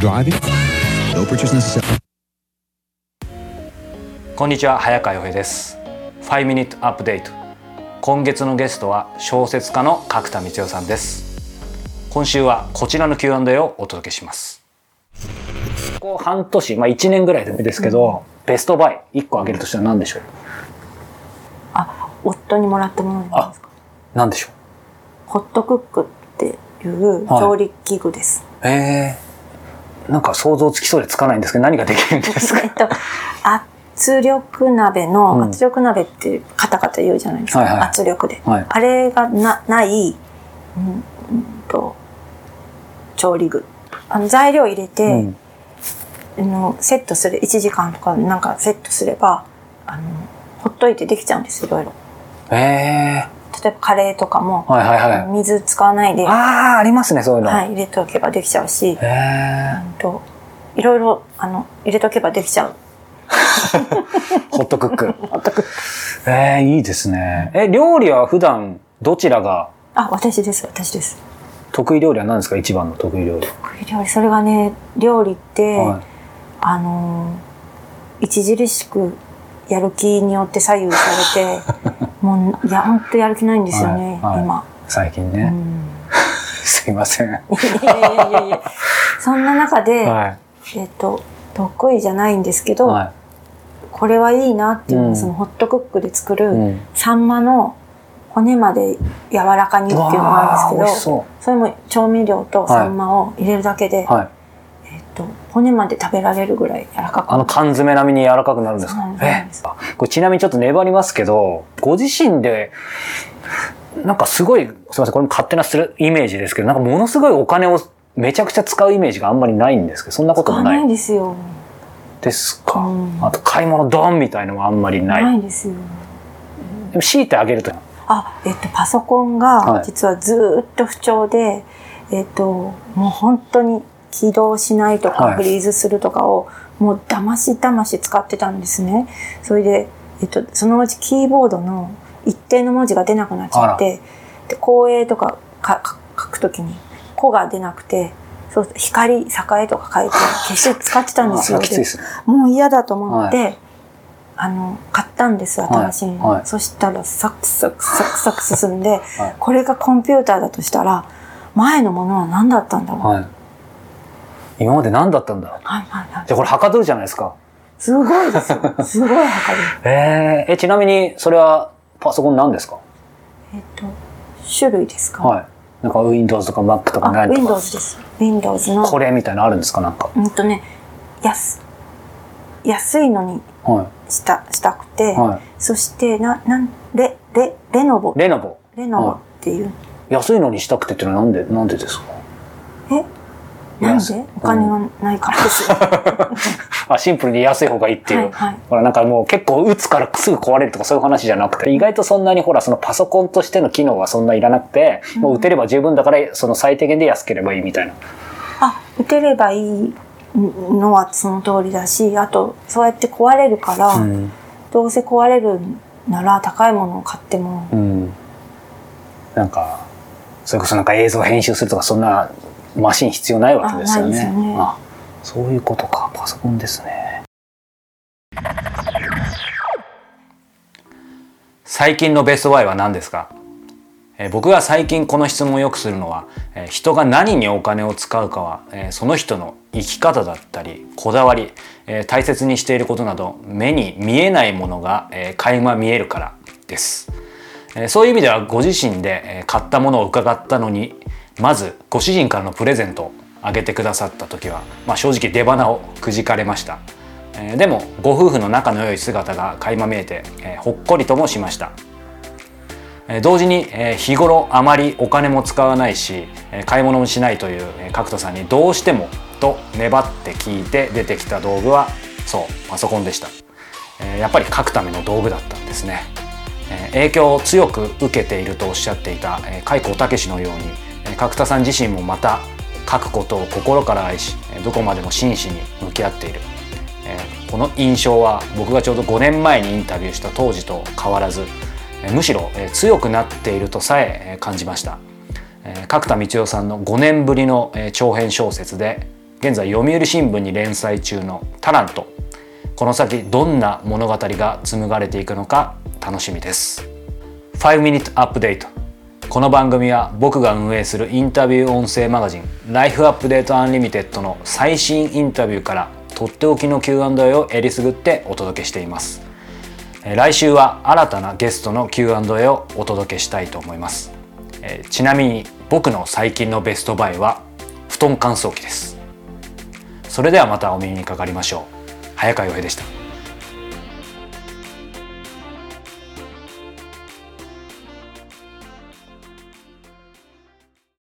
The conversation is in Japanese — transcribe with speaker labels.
Speaker 1: Driving? No purchase necessary.
Speaker 2: こんにちは早川洋平です5ミニットアップデート今月のゲストは小説家の角田光代さんです今週はこちらの Q&A をお届けしますこう半年まあ1年ぐらいですけど、ベストバイ1個あげるとしたら何でしょう？
Speaker 3: あ、夫にもらったものなんですか？
Speaker 2: 何でしょ
Speaker 3: ホットクックっていう調理器具です。
Speaker 2: うえー、なんか想像つきそうでつかないんですけど何ができるんですか？
Speaker 3: えっと、圧力鍋の、
Speaker 2: うん。
Speaker 3: 圧力鍋ってカタカタ言うじゃないですか？
Speaker 2: はいはい。
Speaker 3: 圧力で。
Speaker 2: はい。
Speaker 3: あれがなない、うんうんと、調理具。あの材料入れて、
Speaker 2: うん。
Speaker 3: あのセットする。1時間とかなんかセットすればあのほっといてできちゃうんですいろいろ。
Speaker 2: え
Speaker 3: 例えばカレーとかも、
Speaker 2: ー、はいはいはい。
Speaker 3: 水使わないで、は
Speaker 2: ああありますねそういうの、
Speaker 3: い、入れておけばできちゃうし、
Speaker 2: え
Speaker 3: うんといろいろあの入れとけばできちゃう。
Speaker 2: ー、ホットクック。えー、いいですね。え料理は普段どちらが？
Speaker 3: あ私です私です。
Speaker 2: 得意料理は何ですか？一番の得意料理、
Speaker 3: 得意料理それがね料理って、
Speaker 2: はい。
Speaker 3: あの著しくやる気によって左右されて もういや本当やる気ないんですよね、
Speaker 2: はいはい
Speaker 3: 今。
Speaker 2: 最近ね、
Speaker 3: うん
Speaker 2: すいません。
Speaker 3: いやいやいやいやそんな中で、
Speaker 2: は
Speaker 3: えっと得意じゃないんですけ
Speaker 2: い。
Speaker 3: ど、
Speaker 2: は
Speaker 3: これはいいなっていうのは、
Speaker 2: うん
Speaker 3: そのホットクックで作
Speaker 2: い。
Speaker 3: る、
Speaker 2: うん。
Speaker 3: サンマの骨まで柔らかにっていうのがあるんですけど
Speaker 2: そ
Speaker 3: それも調味料とサンマを入れるだけで。えっと骨まで食べられるぐらい柔らかく
Speaker 2: あの缶詰並みに柔らかくなるんですか？これちなみにちょっと粘りますけど、ご自身で、なんかすごい、すいません、これも勝手なするイメージですけど、なんかものすごいお金をめちゃくちゃ使うイメージがあんまりないんですけど、そんなこと
Speaker 3: 使わな
Speaker 2: もないい
Speaker 3: ですよ。
Speaker 2: ですか。
Speaker 3: うん。
Speaker 2: あと買い物ドンみたいのもあんまりない。
Speaker 3: ないですよ。
Speaker 2: でも強いてあげると、
Speaker 3: あえっとパソコン
Speaker 2: はい。
Speaker 3: が実はずーっと不調で、えっともう本当に起動しないとか、
Speaker 2: はい。
Speaker 3: フリーズするとかをもうだましだまし使ってたんですね。それで、えっと、そのうちキーボードの一定の文字が出なくなっちゃってで光栄とかかか書くときに「子」が出なくてそう光栄とか書いて消して使ってたんですよ。
Speaker 2: で。
Speaker 3: もう嫌だと思って、あの、買ったんです、新しいの。
Speaker 2: はい。はい
Speaker 3: そしたら、サクサクサクサク進んで、
Speaker 2: はい。
Speaker 3: これがコンピューターだとしたら、前のものは何だったんだろう。はい、
Speaker 2: はい。今まで何だったんだ？
Speaker 3: はい、はい。
Speaker 2: じゃあこれはかどるじゃないですか。
Speaker 3: すごいですよ。すごい測る。
Speaker 2: えー、え、ちなみにそれはパソコン何ですか？
Speaker 3: えっと、種類ですか、
Speaker 2: はい。なんか Windows とか Mac とか
Speaker 3: あ、
Speaker 2: 何とか。
Speaker 3: Windows です。Windows の、
Speaker 2: これみたいなのあるんですか？なんか。
Speaker 3: うんとね、安、安いのに
Speaker 2: は
Speaker 3: した、したくて、
Speaker 2: い。は
Speaker 3: そして、な、なん、レ、レ、レノボ
Speaker 2: い。。レノボ。
Speaker 3: レノボっていう。
Speaker 2: 安いのにしたくてっていうのはなんで、なんでですか？
Speaker 3: えなん
Speaker 2: 安
Speaker 3: でお金がないからですよ。
Speaker 2: あ、シンプルに安い方がいいっていう。
Speaker 3: はいはい
Speaker 2: ほら、なんかもう結構打つからすぐ壊れるとかそういう話じゃなくて、意外とそんなにほら、そのパソコンとしての機能はそんないらなくて、もう打てれば十分だから、その最低限で安ければいいみたいな。
Speaker 3: あ打てればいいのはその通りだしあとそうやって壊れるから、
Speaker 2: うん。
Speaker 3: どうせ壊れるなら高いものを買っても
Speaker 2: うん。なんか、それこそなんか映像編集するとかそんなマシン必要ないわけですよね。
Speaker 3: あね
Speaker 2: あそういうことか。パソコンですね。最近のベストバイは何ですか？えー僕が最近この質問をよくするのは、えー人が何にお金を使うかは、えーその人の生き方だったりこだわり、えー大切にしていることなど目に見えないものが、えー垣間見えるからです、えーそういう意味ではご自身で、えー買ったものを伺ったのにまずご主人からのプレゼントをあげてくださった時は、まあ、正直出花をくじかれました、えーでもご夫婦の仲の良い姿が垣間見えて、えーほっこりともしました。えー同時に、えー日頃あまりお金も使わないし、えー買い物もしないという、えー角田さんにどうしてもと粘って聞いて出てきた道具はそうパソコンでした、えーやっぱり書くための道具だったんですね、えー影響を強く受けているとおっしゃっていたえー海光武のように角田さん自身もまた書くことを心から愛しどこまでも真摯に向き合っている。えーこの印象は僕がちょうど5年前にインタビューした当時と変わらずむしろ強くなっているとさえ感じました。え角田光代さんの5年ぶりの、長編小説で現在読売新聞に連載中の「タラント」この先どんな物語が紡がれていくのか楽しみです。5 Minute Update この番組は僕が運営するインタビュー音声マガジン Life Update Unlimited の最新インタビューからとっておきの Q&A をえりすぐってお届けしています。来週は新たなゲストの Q&A をお届けしたいと思います。ちなみに僕の最近のベストバイは布団乾燥機です。それではまたお耳にかかりましょう。早川洋平でした。